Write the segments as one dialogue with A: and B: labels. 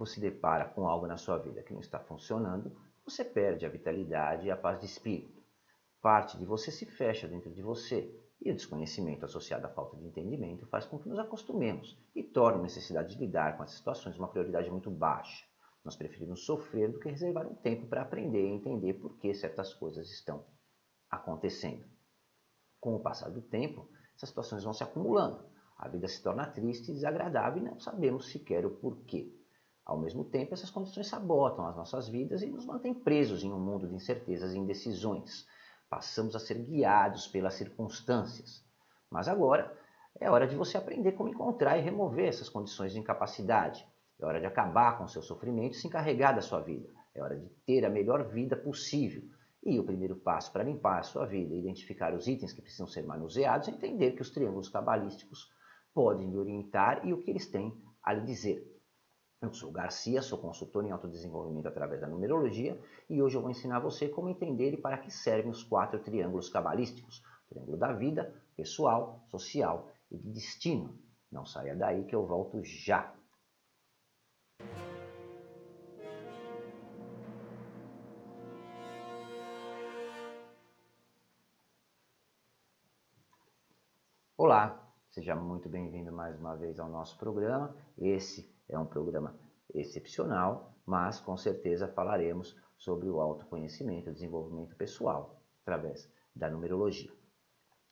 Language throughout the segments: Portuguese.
A: você depara com algo na sua vida que não está funcionando, você perde a vitalidade e a paz de espírito. Parte de você se fecha dentro de você, e o desconhecimento associado à falta de entendimento faz com que nos acostumemos e torne a necessidade de lidar com essas situações uma prioridade muito baixa. Nós preferimos sofrer do que reservar um tempo para aprender e entender por que certas coisas estão acontecendo. Com o passar do tempo, essas situações vão se acumulando. A vida se torna triste e desagradável e não sabemos sequer o porquê. Ao mesmo tempo, essas condições sabotam as nossas vidas e nos mantêm presos em um mundo de incertezas e indecisões. Passamos a ser guiados pelas circunstâncias. Mas agora é hora de você aprender como encontrar e remover essas condições de incapacidade. É hora de acabar com seu sofrimento e se encarregar da sua vida. É hora de ter a melhor vida possível. E o primeiro passo para limpar a sua vida e identificar os itens que precisam ser manuseados é entender que os triângulos cabalísticos podem lhe orientar e o que eles têm a lhe dizer. Eu sou Garcia, sou consultor em autodesenvolvimento através da numerologia e hoje eu vou ensinar você como entender e para que servem os quatro triângulos cabalísticos: o triângulo da vida, pessoal, social e de destino. Não saia daí que eu volto já. Olá, seja muito bem-vindo mais uma vez ao nosso programa. Esse é um programa excepcional, mas com certeza falaremos sobre o autoconhecimento, o desenvolvimento pessoal, através da numerologia.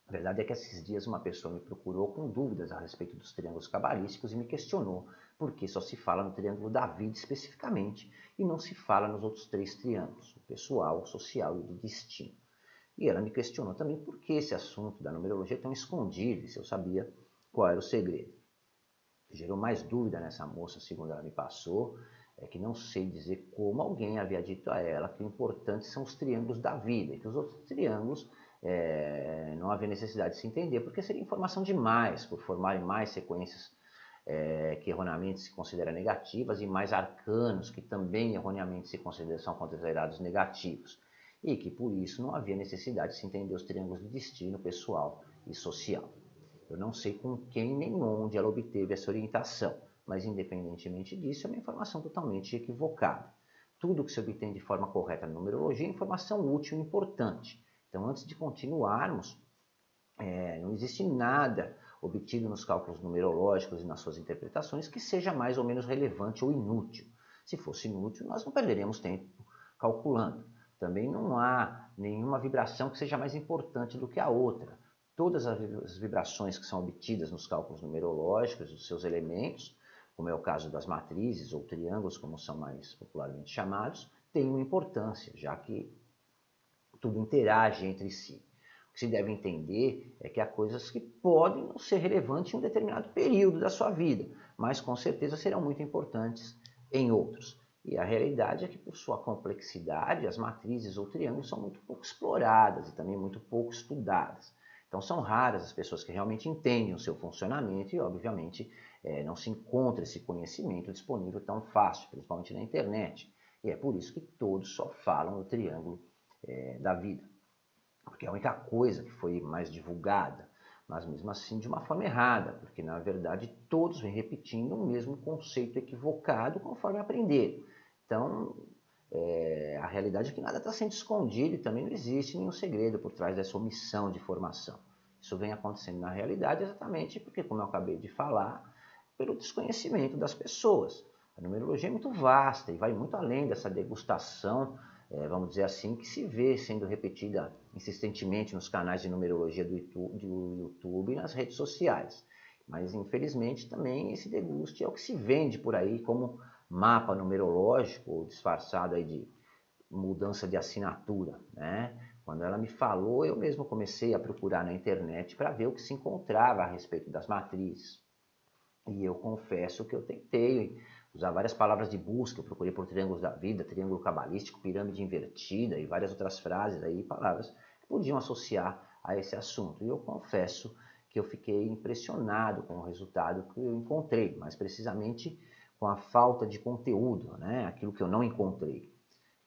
A: A verdade é que esses dias uma pessoa me procurou com dúvidas a respeito dos triângulos cabalísticos e me questionou por que só se fala no triângulo da vida especificamente e não se fala nos outros três triângulos, o pessoal, o social e o de destino. E ela me questionou também por que esse assunto da numerologia é tão escondido e se eu sabia qual era o segredo gerou mais dúvida nessa moça, segundo ela me passou, é que não sei dizer como alguém havia dito a ela que o importante são os triângulos da vida, e que os outros triângulos é, não havia necessidade de se entender, porque seria informação demais, por formarem mais sequências é, que erroneamente se consideram negativas e mais arcanos que também erroneamente se consideram, são considerados negativos, e que por isso não havia necessidade de se entender os triângulos de destino pessoal e social. Eu não sei com quem nem onde ela obteve essa orientação, mas independentemente disso, é uma informação totalmente equivocada. Tudo que se obtém de forma correta na numerologia é informação útil e importante. Então, antes de continuarmos, é, não existe nada obtido nos cálculos numerológicos e nas suas interpretações que seja mais ou menos relevante ou inútil. Se fosse inútil, nós não perderíamos tempo calculando. Também não há nenhuma vibração que seja mais importante do que a outra todas as vibrações que são obtidas nos cálculos numerológicos, os seus elementos, como é o caso das matrizes ou triângulos, como são mais popularmente chamados, têm uma importância, já que tudo interage entre si. O que se deve entender é que há coisas que podem não ser relevantes em um determinado período da sua vida, mas com certeza serão muito importantes em outros. E a realidade é que, por sua complexidade, as matrizes ou triângulos são muito pouco exploradas e também muito pouco estudadas. Então são raras as pessoas que realmente entendem o seu funcionamento e, obviamente, é, não se encontra esse conhecimento disponível tão fácil, principalmente na internet. E é por isso que todos só falam do triângulo é, da vida, porque é a única coisa que foi mais divulgada, mas mesmo assim de uma forma errada, porque na verdade todos vêm repetindo o mesmo conceito equivocado conforme aprenderam. Então, é, a realidade é que nada está sendo escondido e também não existe nenhum segredo por trás dessa omissão de informação. Isso vem acontecendo na realidade exatamente porque, como eu acabei de falar, pelo desconhecimento das pessoas. A numerologia é muito vasta e vai muito além dessa degustação, é, vamos dizer assim, que se vê sendo repetida insistentemente nos canais de numerologia do YouTube, do YouTube e nas redes sociais. Mas, infelizmente, também esse deguste é o que se vende por aí como mapa numerológico disfarçado aí de mudança de assinatura, né? Quando ela me falou, eu mesmo comecei a procurar na internet para ver o que se encontrava a respeito das matrizes. E eu confesso que eu tentei usar várias palavras de busca, eu procurei por triângulos da vida, triângulo cabalístico, pirâmide invertida e várias outras frases aí, palavras que podiam associar a esse assunto. E eu confesso que eu fiquei impressionado com o resultado que eu encontrei, mais precisamente com a falta de conteúdo, né? aquilo que eu não encontrei.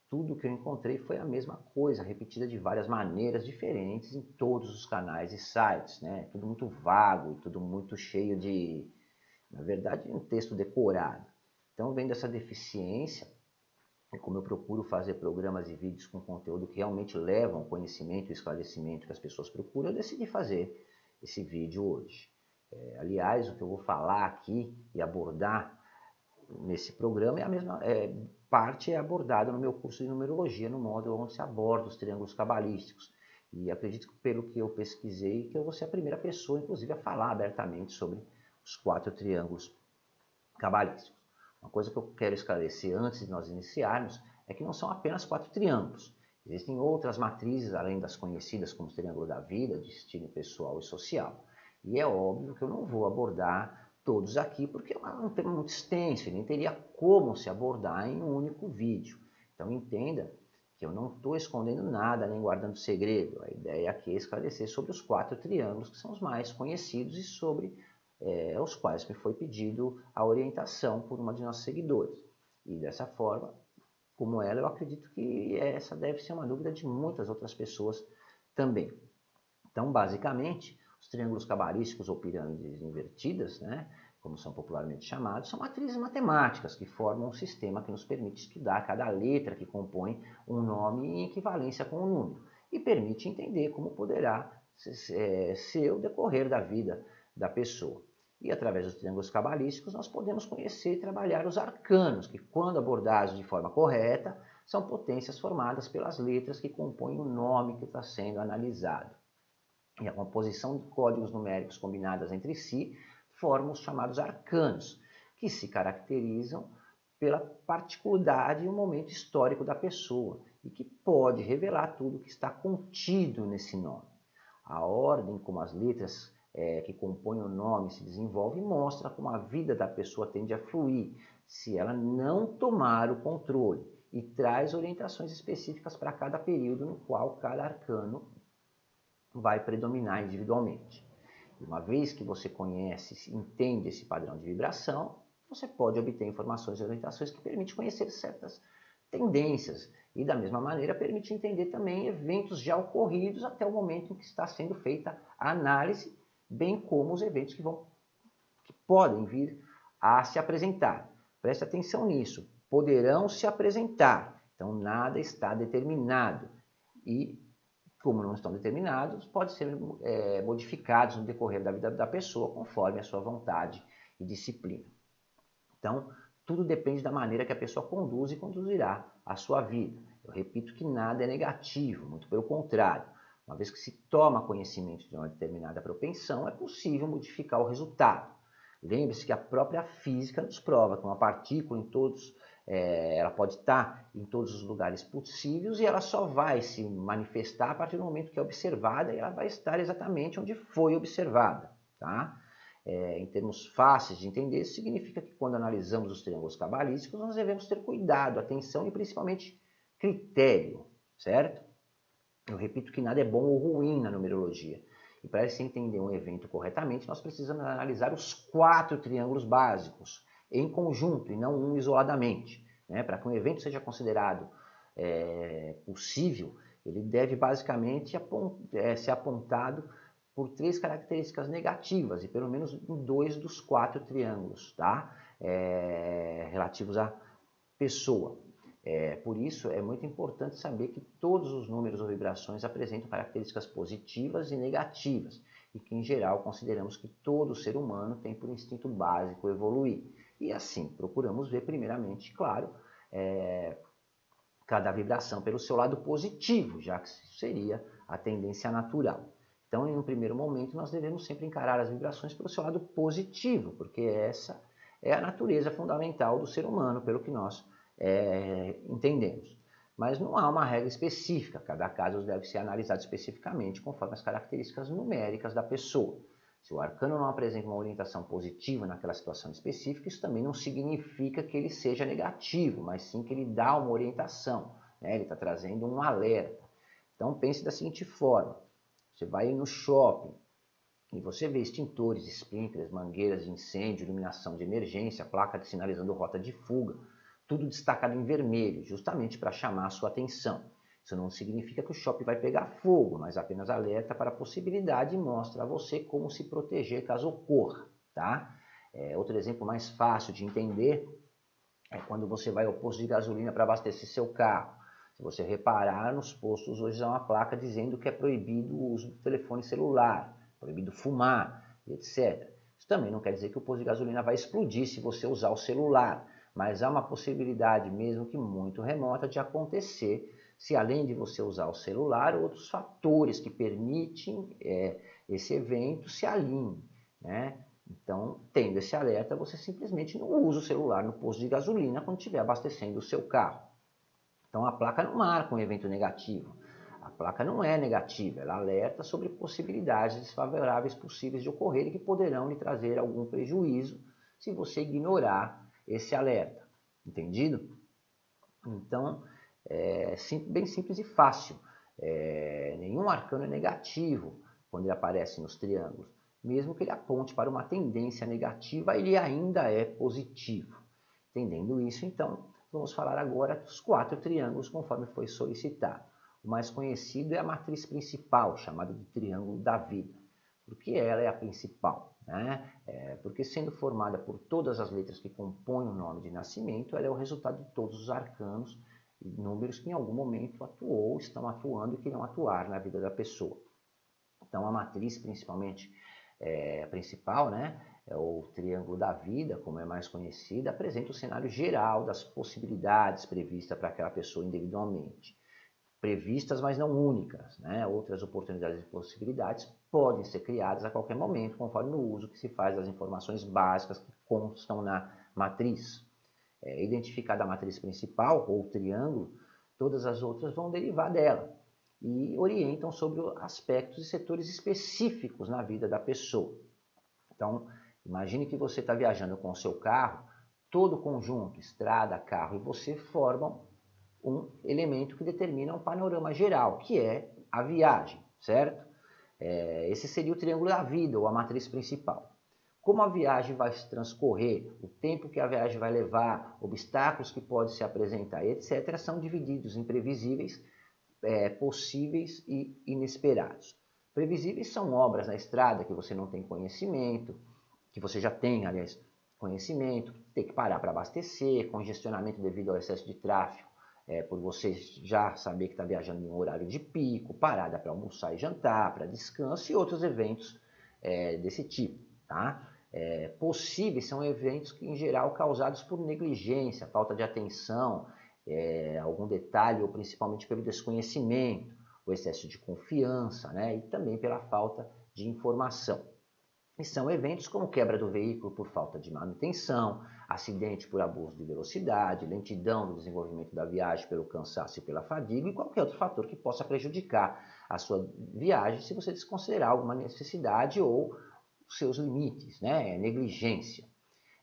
A: Tudo que eu encontrei foi a mesma coisa, repetida de várias maneiras diferentes em todos os canais e sites. Né? Tudo muito vago, tudo muito cheio de, na verdade, um texto decorado. Então, vendo essa deficiência, e como eu procuro fazer programas e vídeos com conteúdo que realmente levam conhecimento e esclarecimento que as pessoas procuram, eu decidi fazer esse vídeo hoje. É, aliás, o que eu vou falar aqui e abordar nesse programa é a mesma é, parte é abordada no meu curso de numerologia, no módulo onde se aborda os triângulos cabalísticos. E acredito que pelo que eu pesquisei, que eu vou ser a primeira pessoa, inclusive, a falar abertamente sobre os quatro triângulos cabalísticos. Uma coisa que eu quero esclarecer antes de nós iniciarmos é que não são apenas quatro triângulos. Existem outras matrizes, além das conhecidas como triângulo da vida, destino pessoal e social. E é óbvio que eu não vou abordar todos aqui, porque é um tema muito extenso, nem teria como se abordar em um único vídeo. Então entenda que eu não estou escondendo nada, nem guardando segredo. A ideia aqui é esclarecer sobre os quatro triângulos, que são os mais conhecidos e sobre é, os quais me foi pedido a orientação por uma de nossos seguidores. E dessa forma, como ela, eu acredito que essa deve ser uma dúvida de muitas outras pessoas também. Então, basicamente, triângulos cabalísticos ou pirâmides invertidas, né, como são popularmente chamados, são matrizes matemáticas que formam um sistema que nos permite estudar cada letra que compõe um nome em equivalência com o um número e permite entender como poderá é, ser o decorrer da vida da pessoa. E através dos triângulos cabalísticos nós podemos conhecer e trabalhar os arcanos, que quando abordados de forma correta, são potências formadas pelas letras que compõem o nome que está sendo analisado. E a composição de códigos numéricos combinadas entre si formam os chamados arcanos, que se caracterizam pela particularidade e o momento histórico da pessoa e que pode revelar tudo que está contido nesse nome. A ordem como as letras é, que compõem o nome se desenvolve mostra como a vida da pessoa tende a fluir se ela não tomar o controle e traz orientações específicas para cada período no qual cada arcano vai predominar individualmente. Uma vez que você conhece, entende esse padrão de vibração, você pode obter informações e orientações que permitem conhecer certas tendências e da mesma maneira permite entender também eventos já ocorridos até o momento em que está sendo feita a análise bem como os eventos que, vão, que podem vir a se apresentar. Preste atenção nisso. Poderão se apresentar. Então, nada está determinado. E, como não estão determinados, podem ser é, modificados no decorrer da vida da pessoa, conforme a sua vontade e disciplina. Então, tudo depende da maneira que a pessoa conduz e conduzirá a sua vida. Eu repito que nada é negativo, muito pelo contrário. Uma vez que se toma conhecimento de uma determinada propensão, é possível modificar o resultado. Lembre-se que a própria física nos prova que uma partícula em todos, é, ela pode estar em todos os lugares possíveis e ela só vai se manifestar a partir do momento que é observada e ela vai estar exatamente onde foi observada. Tá? É, em termos fáceis de entender, isso significa que quando analisamos os triângulos cabalísticos, nós devemos ter cuidado, atenção e principalmente critério, certo? Eu repito que nada é bom ou ruim na numerologia. E para se entender um evento corretamente, nós precisamos analisar os quatro triângulos básicos em conjunto e não um isoladamente. Né? Para que um evento seja considerado é, possível, ele deve basicamente apont é, ser apontado por três características negativas e pelo menos em dois dos quatro triângulos, tá? É, relativos à pessoa. É, por isso, é muito importante saber que todos os números ou vibrações apresentam características positivas e negativas, e que, em geral, consideramos que todo ser humano tem por instinto básico evoluir. E assim, procuramos ver, primeiramente, claro, é, cada vibração pelo seu lado positivo, já que seria a tendência natural. Então, em um primeiro momento, nós devemos sempre encarar as vibrações pelo seu lado positivo, porque essa é a natureza fundamental do ser humano, pelo que nós é, entendemos. Mas não há uma regra específica, cada caso deve ser analisado especificamente conforme as características numéricas da pessoa. Se o arcano não apresenta uma orientação positiva naquela situação específica, isso também não significa que ele seja negativo, mas sim que ele dá uma orientação, né? ele está trazendo um alerta. Então pense da seguinte forma: você vai no shopping e você vê extintores, sprinklers, mangueiras de incêndio, iluminação de emergência, placa de sinalizando rota de fuga tudo destacado em vermelho, justamente para chamar a sua atenção. Isso não significa que o shopping vai pegar fogo, mas apenas alerta para a possibilidade e mostra a você como se proteger caso ocorra. Tá? É, outro exemplo mais fácil de entender é quando você vai ao posto de gasolina para abastecer seu carro. Se você reparar, nos postos hoje há uma placa dizendo que é proibido o uso do telefone celular, proibido fumar, etc. Isso também não quer dizer que o posto de gasolina vai explodir se você usar o celular, mas há uma possibilidade, mesmo que muito remota, de acontecer se além de você usar o celular, outros fatores que permitem é, esse evento se alinhem. Né? Então, tendo esse alerta, você simplesmente não usa o celular no posto de gasolina quando estiver abastecendo o seu carro. Então, a placa não marca um evento negativo. A placa não é negativa, ela alerta sobre possibilidades desfavoráveis possíveis de ocorrer e que poderão lhe trazer algum prejuízo se você ignorar esse alerta. Entendido? Então, é bem simples e fácil. É, nenhum arcano é negativo quando ele aparece nos triângulos. Mesmo que ele aponte para uma tendência negativa, ele ainda é positivo. Entendendo isso, então, vamos falar agora dos quatro triângulos conforme foi solicitado. O mais conhecido é a matriz principal, chamada de triângulo da vida. Porque ela é a principal. Né? É, porque sendo formada por todas as letras que compõem o nome de nascimento, ela é o resultado de todos os arcanos números que em algum momento atuou, estão atuando e que não atuar na vida da pessoa. Então a matriz, principalmente é, principal, né, é o triângulo da vida, como é mais conhecida, apresenta o cenário geral das possibilidades previstas para aquela pessoa individualmente. Previstas, mas não únicas. Né? Outras oportunidades e possibilidades podem ser criadas a qualquer momento, conforme o uso que se faz das informações básicas que constam na matriz é, identificada a matriz principal, ou triângulo, todas as outras vão derivar dela e orientam sobre aspectos e setores específicos na vida da pessoa. Então, imagine que você está viajando com o seu carro, todo o conjunto, estrada, carro e você formam um elemento que determina um panorama geral, que é a viagem, certo? É, esse seria o triângulo da vida, ou a matriz principal como a viagem vai transcorrer, o tempo que a viagem vai levar, obstáculos que podem se apresentar, etc., são divididos em previsíveis, é, possíveis e inesperados. Previsíveis são obras na estrada que você não tem conhecimento, que você já tem, aliás, conhecimento, tem que parar para abastecer, congestionamento devido ao excesso de tráfego, é, por você já saber que está viajando em um horário de pico, parada para almoçar e jantar, para descanso e outros eventos é, desse tipo. Tá? É, possíveis são eventos que, em geral, causados por negligência, falta de atenção, é, algum detalhe ou principalmente pelo desconhecimento, o excesso de confiança né, e também pela falta de informação. E são eventos como quebra do veículo por falta de manutenção, acidente por abuso de velocidade, lentidão do desenvolvimento da viagem pelo cansaço e pela fadiga e qualquer outro fator que possa prejudicar a sua viagem se você desconsiderar alguma necessidade ou seus limites, né? É negligência.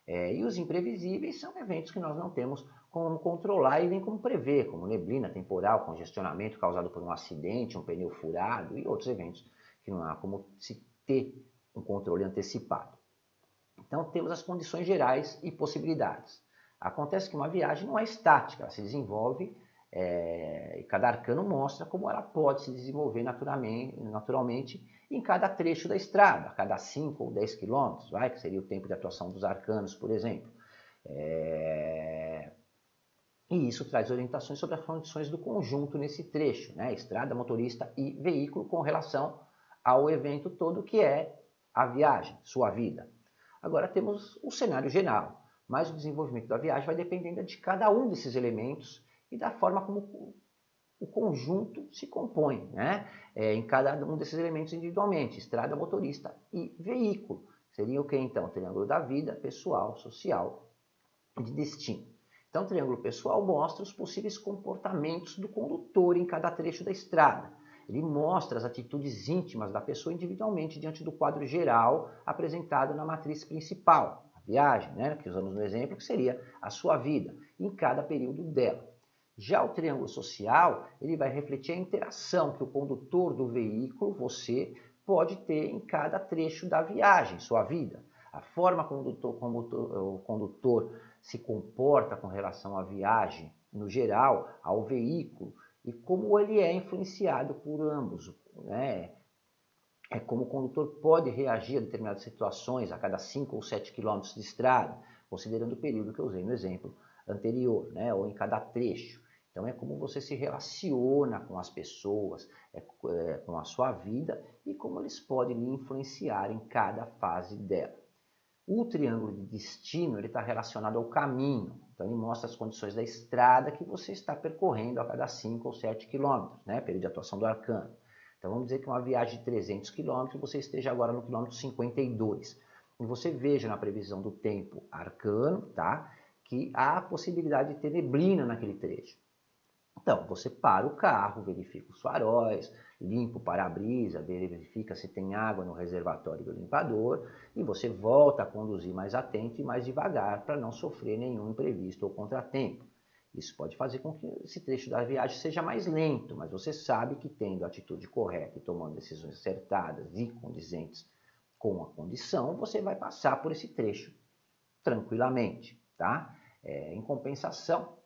A: É, e os imprevisíveis são eventos que nós não temos como controlar e nem como prever, como neblina temporal, congestionamento causado por um acidente, um pneu furado e outros eventos que não há como se ter um controle antecipado. Então temos as condições gerais e possibilidades. Acontece que uma viagem não é estática, ela se desenvolve é, e cada arcano mostra como ela pode se desenvolver naturalmente, naturalmente em cada trecho da estrada, a cada 5 ou 10 quilômetros, vai, que seria o tempo de atuação dos arcanos, por exemplo. É... E isso traz orientações sobre as condições do conjunto nesse trecho, né? estrada, motorista e veículo com relação ao evento todo que é a viagem, sua vida. Agora temos o cenário geral, mas o desenvolvimento da viagem vai dependendo de cada um desses elementos e da forma como o conjunto se compõe, né? É, em cada um desses elementos individualmente, estrada, motorista e veículo. Seria o que então? O triângulo da vida, pessoal, social e de destino. Então, o triângulo pessoal mostra os possíveis comportamentos do condutor em cada trecho da estrada. Ele mostra as atitudes íntimas da pessoa individualmente diante do quadro geral apresentado na matriz principal, a viagem, né, que usamos no exemplo, que seria a sua vida, em cada período dela. Já o triângulo social, ele vai refletir a interação que o condutor do veículo, você, pode ter em cada trecho da viagem, sua vida. A forma como o condutor, se comporta com relação à viagem, no geral, ao veículo, e como ele é influenciado por ambos. Né? É como o condutor pode reagir a determinadas situações a cada 5 ou 7 quilômetros de estrada, considerando o período que eu usei no exemplo anterior, né? ou em cada trecho. Então é como você se relaciona com as pessoas, é, é, com a sua vida e como eles podem lhe influenciar em cada fase dela. O triângulo de destino está relacionado ao caminho, então ele mostra as condições da estrada que você está percorrendo a cada 5 ou 7 quilômetros, né, período de atuação do arcano. Então vamos dizer que uma viagem de 300 quilômetros você esteja agora no quilômetro 52. E você veja na previsão do tempo arcano, tá, que há a possibilidade de ter neblina naquele trecho. Então, você para o carro, verifica os faróis, limpa o para-brisa, verifica se tem água no reservatório do limpador e você volta a conduzir mais atento e mais devagar para não sofrer nenhum imprevisto ou contratempo. Isso pode fazer com que esse trecho da viagem seja mais lento, mas você sabe que tendo a atitude correta e tomando decisões acertadas e condizentes com a condição, você vai passar por esse trecho tranquilamente, tá? É, em compensação,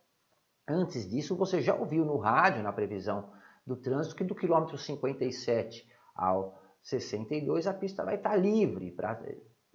A: Antes disso, você já ouviu no rádio, na previsão do trânsito, que do quilômetro 57 ao 62 a pista vai estar livre pra,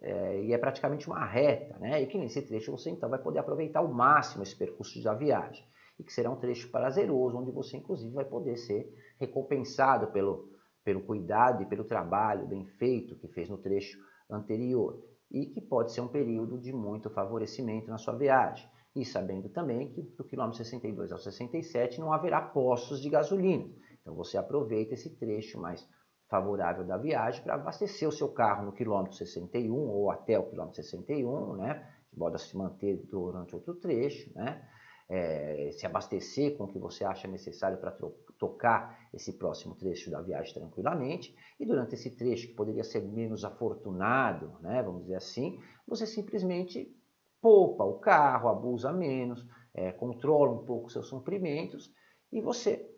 A: é, e é praticamente uma reta, né? E que nesse trecho você então vai poder aproveitar ao máximo esse percurso da viagem. E que será um trecho prazeroso, onde você inclusive vai poder ser recompensado pelo, pelo cuidado e pelo trabalho bem feito que fez no trecho anterior. E que pode ser um período de muito favorecimento na sua viagem e sabendo também que do quilômetro 62 ao 67 não haverá postos de gasolina. Então você aproveita esse trecho mais favorável da viagem para abastecer o seu carro no quilômetro 61 ou até o quilômetro 61, né? De modo a se manter durante outro trecho, né? É, se abastecer com o que você acha necessário para tocar esse próximo trecho da viagem tranquilamente. E durante esse trecho, que poderia ser menos afortunado, né, vamos dizer assim, você simplesmente poupa o carro, abusa menos, é, controla um pouco seus comprimentos e você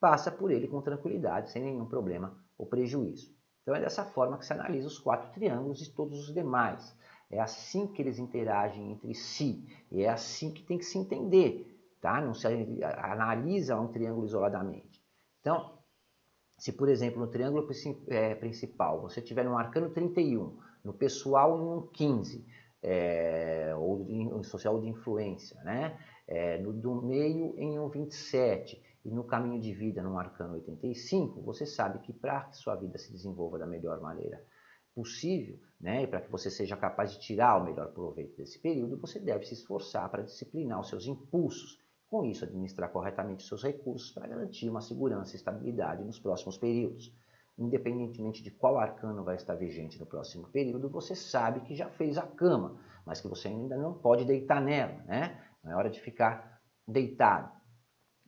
A: passa por ele com tranquilidade, sem nenhum problema ou prejuízo. Então é dessa forma que se analisa os quatro triângulos e todos os demais. É assim que eles interagem entre si e é assim que tem que se entender, tá? Não se analisa um triângulo isoladamente. Então, se por exemplo no triângulo é, principal você tiver um arcano 31, no pessoal um 15, é, ou em social de influência, né? É, no, do meio em um 27 e no caminho de vida no arcano 85, você sabe que para que sua vida se desenvolva da melhor maneira possível, né, e para que você seja capaz de tirar o melhor proveito desse período, você deve se esforçar para disciplinar os seus impulsos, com isso administrar corretamente os seus recursos para garantir uma segurança e estabilidade nos próximos períodos independentemente de qual arcano vai estar vigente no próximo período, você sabe que já fez a cama, mas que você ainda não pode deitar nela, né? Não é hora de ficar deitado,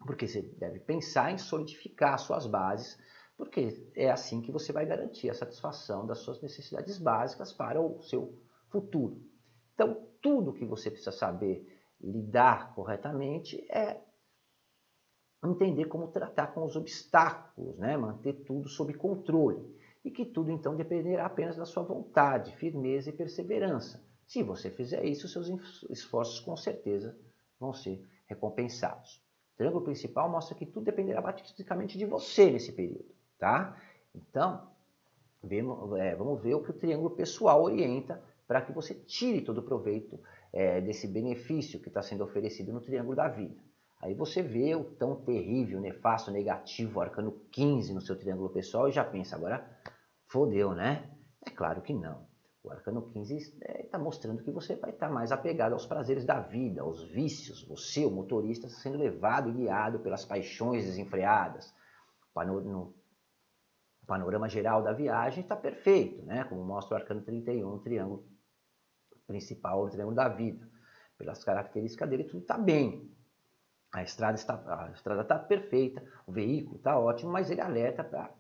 A: porque você deve pensar em solidificar suas bases, porque é assim que você vai garantir a satisfação das suas necessidades básicas para o seu futuro. Então, tudo que você precisa saber lidar corretamente é entender como tratar com os obstáculos, né? manter tudo sob controle. E que tudo então dependerá apenas da sua vontade, firmeza e perseverança. Se você fizer isso, seus esforços com certeza vão ser recompensados. O triângulo principal mostra que tudo dependerá basicamente de você nesse período. Tá? Então, é, vamos ver o que o triângulo pessoal orienta para que você tire todo o proveito é, desse benefício que está sendo oferecido no triângulo da vida. Aí você vê o tão terrível, nefasto, negativo arcano 15 no seu triângulo pessoal e já pensa, agora fodeu, né? É claro que não. O arcano 15 está é, mostrando que você vai estar mais apegado aos prazeres da vida, aos vícios. Você, o motorista, está sendo levado e guiado pelas paixões desenfreadas. No panorama geral da viagem está perfeito, né? como mostra o arcano 31, o triângulo principal, o triângulo da vida. Pelas características dele, tudo está bem. A estrada está, a estrada está perfeita, o veículo está ótimo, mas ele alerta pra,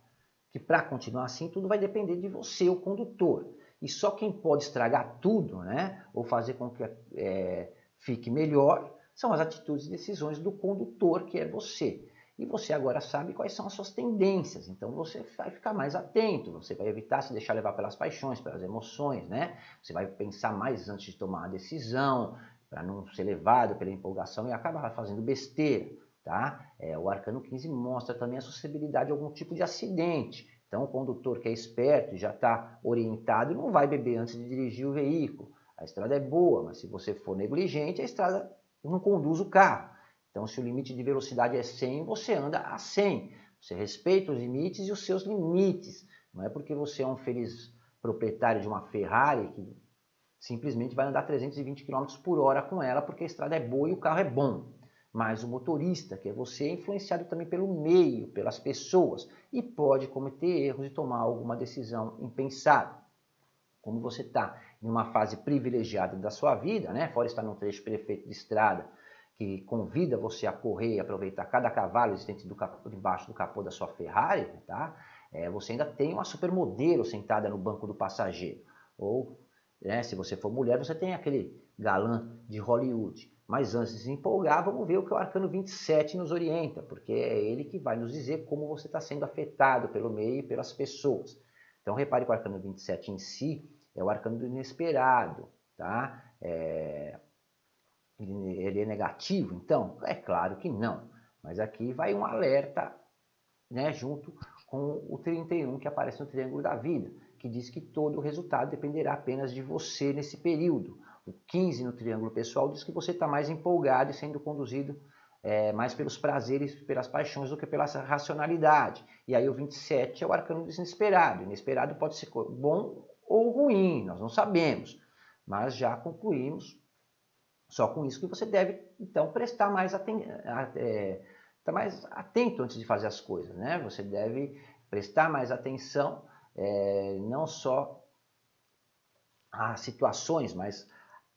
A: que para continuar assim tudo vai depender de você, o condutor. E só quem pode estragar tudo, né, ou fazer com que é, fique melhor, são as atitudes e decisões do condutor, que é você. E você agora sabe quais são as suas tendências, então você vai ficar mais atento, você vai evitar se deixar levar pelas paixões, pelas emoções, né? Você vai pensar mais antes de tomar a decisão, para não ser levado pela empolgação e acabar fazendo besteira. Tá? É, o arcano 15 mostra também a suscetibilidade a algum tipo de acidente. Então, o condutor que é esperto e já está orientado não vai beber antes de dirigir o veículo. A estrada é boa, mas se você for negligente, a estrada não conduz o carro. Então, se o limite de velocidade é 100, você anda a 100. Você respeita os limites e os seus limites. Não é porque você é um feliz proprietário de uma Ferrari que simplesmente vai andar 320 km por hora com ela porque a estrada é boa e o carro é bom. Mas o motorista, que é você, é influenciado também pelo meio, pelas pessoas e pode cometer erros e tomar alguma decisão impensada. Como você está em uma fase privilegiada da sua vida, né? fora estar num trecho perfeito de estrada, que convida você a correr e aproveitar cada cavalo existente do capô, debaixo do capô da sua Ferrari, tá? É, você ainda tem uma supermodelo sentada no banco do passageiro. Ou, né, se você for mulher, você tem aquele galã de Hollywood. Mas antes de se empolgar, vamos ver o que o Arcano 27 nos orienta, porque é ele que vai nos dizer como você está sendo afetado pelo meio e pelas pessoas. Então repare que o Arcano 27 em si é o Arcano do inesperado, tá? É, ele é negativo? Então, é claro que não. Mas aqui vai um alerta né, junto com o 31 que aparece no Triângulo da Vida, que diz que todo o resultado dependerá apenas de você nesse período. O 15 no Triângulo Pessoal diz que você está mais empolgado e sendo conduzido é, mais pelos prazeres, pelas paixões do que pela racionalidade. E aí o 27 é o arcano do inesperado. Pode ser bom ou ruim, nós não sabemos. Mas já concluímos só com isso que você deve, então, prestar mais atenção, é, estar mais atento antes de fazer as coisas, né? Você deve prestar mais atenção, é, não só a situações, mas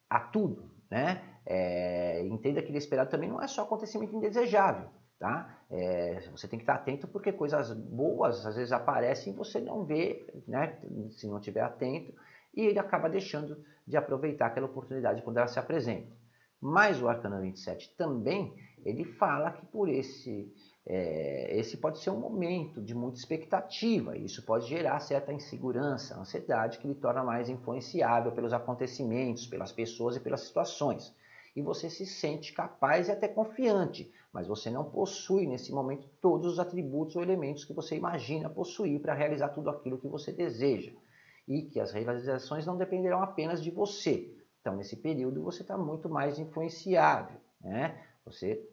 A: a tudo, né? É, entenda que inesperado também não é só acontecimento indesejável, tá? É, você tem que estar atento porque coisas boas às vezes aparecem e você não vê, né? Se não estiver atento, e ele acaba deixando de aproveitar aquela oportunidade quando ela se apresenta. Mas o Arcano 27 também, ele fala que por esse, é, esse pode ser um momento de muita expectativa. E isso pode gerar certa insegurança, ansiedade, que lhe torna mais influenciável pelos acontecimentos, pelas pessoas e pelas situações. E você se sente capaz e até confiante, mas você não possui nesse momento todos os atributos ou elementos que você imagina possuir para realizar tudo aquilo que você deseja. E que as realizações não dependerão apenas de você, então, nesse período, você está muito mais influenciável. Né? Você,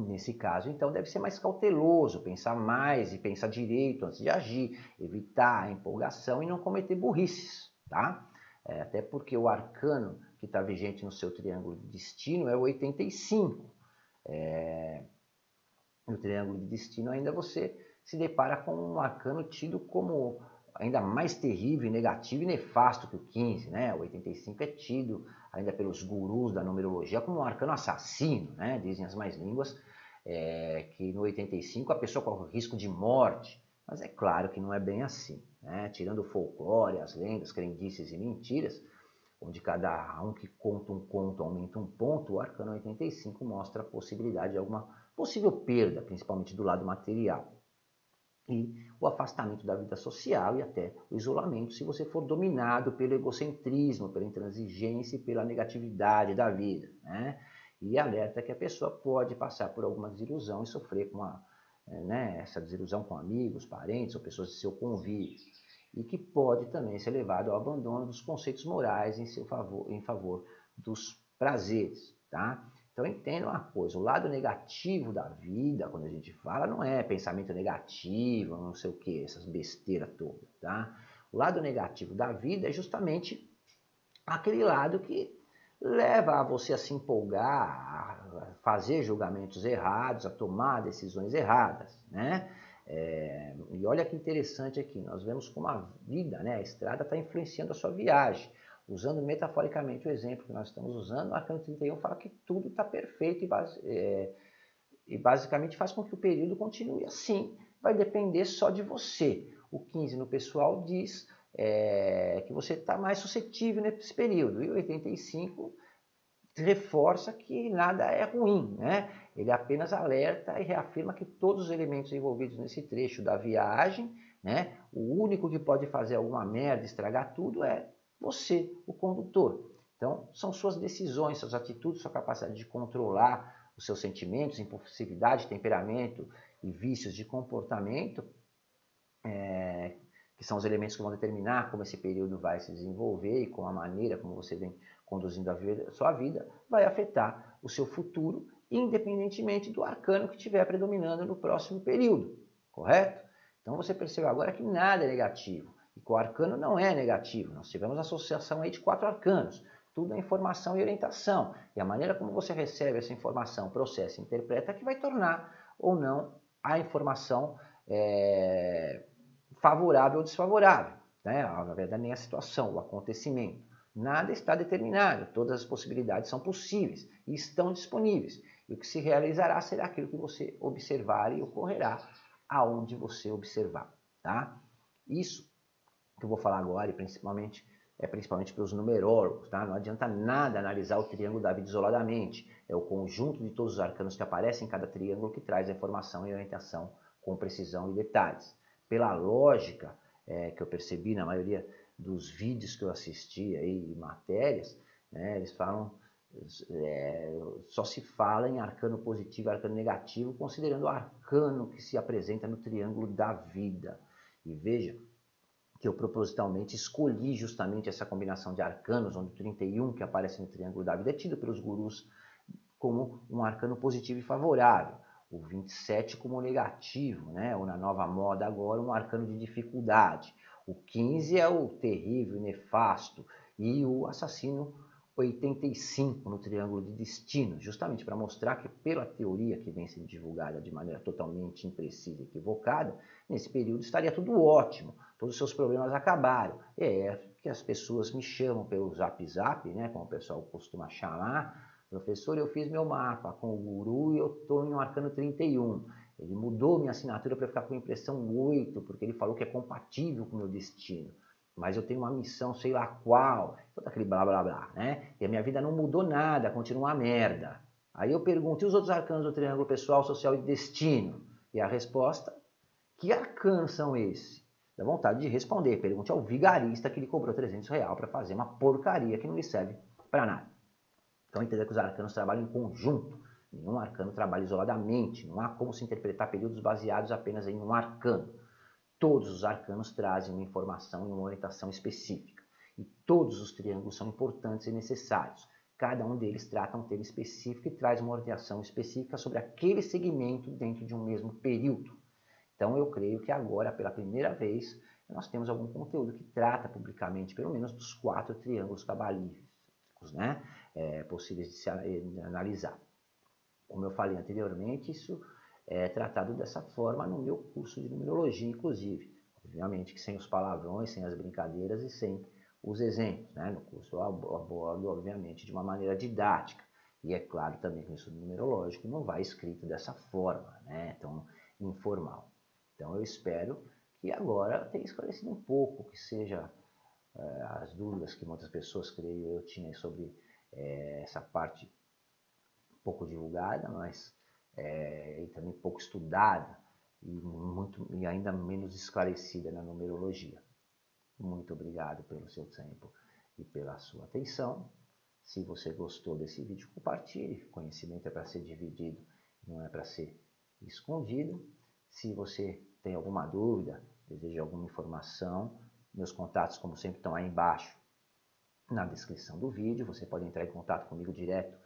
A: nesse caso, então, deve ser mais cauteloso, pensar mais e pensar direito antes de agir, evitar a empolgação e não cometer burrices. Tá? É, até porque o arcano que está vigente no seu triângulo de destino é o 85. É, no triângulo de destino ainda você se depara com um arcano tido como ainda mais terrível, negativo e nefasto que o 15, né? O 85 é tido ainda pelos gurus da numerologia como um arcano assassino, né? Dizem as mais línguas é, que no 85 a pessoa corre risco de morte, mas é claro que não é bem assim, né? Tirando o folclore, as lendas, crendices e mentiras, onde cada um que conta um conto aumenta um ponto, o arcano 85 mostra a possibilidade de alguma possível perda, principalmente do lado material e o afastamento da vida social e até o isolamento se você for dominado pelo egocentrismo, pela intransigência e pela negatividade da vida. Né? E alerta que a pessoa pode passar por alguma desilusão e sofrer com a, é, né, essa desilusão com amigos, parentes ou pessoas de seu convívio. E que pode também ser levado ao abandono dos conceitos morais em, seu favor, em favor dos prazeres. Tá? Então entenda uma coisa, o lado negativo da vida, quando a gente fala, não é pensamento negativo, não sei o que, essas besteiras todas, tá? O lado negativo da vida é justamente aquele lado que leva a você a se empolgar, a fazer julgamentos errados, a tomar decisões erradas, né? É, e olha que interessante aqui, nós vemos como a vida, né, a estrada está influenciando a sua viagem. Usando metaforicamente o exemplo que nós estamos usando, o arcano 31 fala que tudo está perfeito e, base, é, e basicamente faz com que o período continue assim. Vai depender só de você. O 15 no pessoal diz é, que você está mais suscetível nesse período. E o 85 reforça que nada é ruim, né? Ele apenas alerta e reafirma que todos os elementos envolvidos nesse trecho da viagem, né? O único que pode fazer alguma merda, estragar tudo é você, o condutor. Então, são suas decisões, suas atitudes, sua capacidade de controlar os seus sentimentos, impulsividade, temperamento e vícios de comportamento é, que são os elementos que vão determinar como esse período vai se desenvolver e com a maneira como você vem conduzindo a, vida, a sua vida, vai afetar o seu futuro, independentemente do arcano que estiver predominando no próximo período, correto? Então você percebe agora que nada é negativo, e que o arcano não é negativo, nós tivemos associação aí de quatro arcanos, tudo é informação e orientação, e a maneira como você recebe essa informação, processa e interpreta que vai tornar ou não a informação é, favorável ou desfavorável. Né? Na verdade, nem a situação, o acontecimento. Nada está determinado, todas as possibilidades são possíveis e estão disponíveis. E o que se realizará será aquilo que você observar e ocorrerá aonde você observar. Tá? Isso que eu vou falar agora, e principalmente é principalmente para os numerólogos, tá? Não adianta nada analisar o triângulo da vida isoladamente. É o conjunto de todos os arcanos que aparecem em cada triângulo que traz a informação e orientação com precisão e detalhes pela lógica é, que eu percebi na maioria dos vídeos que eu assisti aí, matérias, né, eles falam, é, só se fala em arcano positivo e arcano negativo, considerando o arcano que se apresenta no triângulo da vida. E veja que eu propositalmente escolhi justamente essa combinação de arcanos, onde o 31 que aparece no triângulo da vida é tido pelos gurus como um arcano positivo e favorável o 27 como negativo, né? ou na nova moda agora, um arcano de dificuldade. O 15 é o terrível, nefasto, e o assassino 85 no triângulo de destino, justamente para mostrar que, pela teoria que vem sendo divulgada de maneira totalmente imprecisa e equivocada, nesse período estaria tudo ótimo, todos os seus problemas acabaram. É que as pessoas me chamam pelo zap zap, né, como o pessoal costuma chamar, Professor, eu fiz meu mapa com o guru e eu estou em um arcano 31. Ele mudou minha assinatura para ficar com impressão 8, porque ele falou que é compatível com o meu destino. Mas eu tenho uma missão, sei lá qual, todo aquele blá blá blá, né? E a minha vida não mudou nada, continua uma merda. Aí eu pergunto, e os outros arcanos do triângulo pessoal, social e destino? E a resposta, que arcanos são esses? Dá vontade de responder. Pergunte ao vigarista que lhe cobrou 300 reais para fazer uma porcaria que não lhe serve para nada. Então entender que os arcanos trabalham em conjunto, nenhum arcano trabalha isoladamente, não há como se interpretar períodos baseados apenas em um arcano. Todos os arcanos trazem uma informação e uma orientação específica, e todos os triângulos são importantes e necessários. Cada um deles trata um tema específico e traz uma orientação específica sobre aquele segmento dentro de um mesmo período. Então eu creio que agora, pela primeira vez, nós temos algum conteúdo que trata publicamente, pelo menos, dos quatro triângulos cabalísticos, né? É, possíveis de se analisar. Como eu falei anteriormente, isso é tratado dessa forma no meu curso de numerologia, inclusive. Obviamente que sem os palavrões, sem as brincadeiras e sem os exemplos. Né? No curso eu abordo, obviamente, de uma maneira didática. E é claro também que o estudo numerológico não vai escrito dessa forma, né? tão informal. Então eu espero que agora tenha esclarecido um pouco, que seja é, as dúvidas que muitas pessoas, creio eu, tinham sobre é, essa parte pouco divulgada, mas é, e também pouco estudada e, muito, e ainda menos esclarecida na numerologia. Muito obrigado pelo seu tempo e pela sua atenção. Se você gostou desse vídeo, compartilhe. Conhecimento é para ser dividido, não é para ser escondido. Se você tem alguma dúvida, deseja alguma informação, meus contatos, como sempre, estão aí embaixo na descrição do vídeo. Você pode entrar em contato comigo direto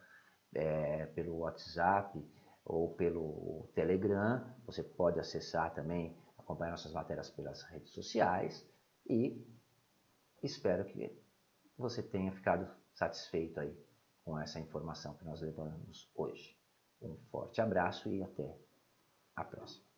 A: é, pelo WhatsApp ou pelo Telegram. Você pode acessar também, acompanhar nossas matérias pelas redes sociais. E espero que você tenha ficado satisfeito aí com essa informação que nós levamos hoje. Um forte abraço e até a próxima.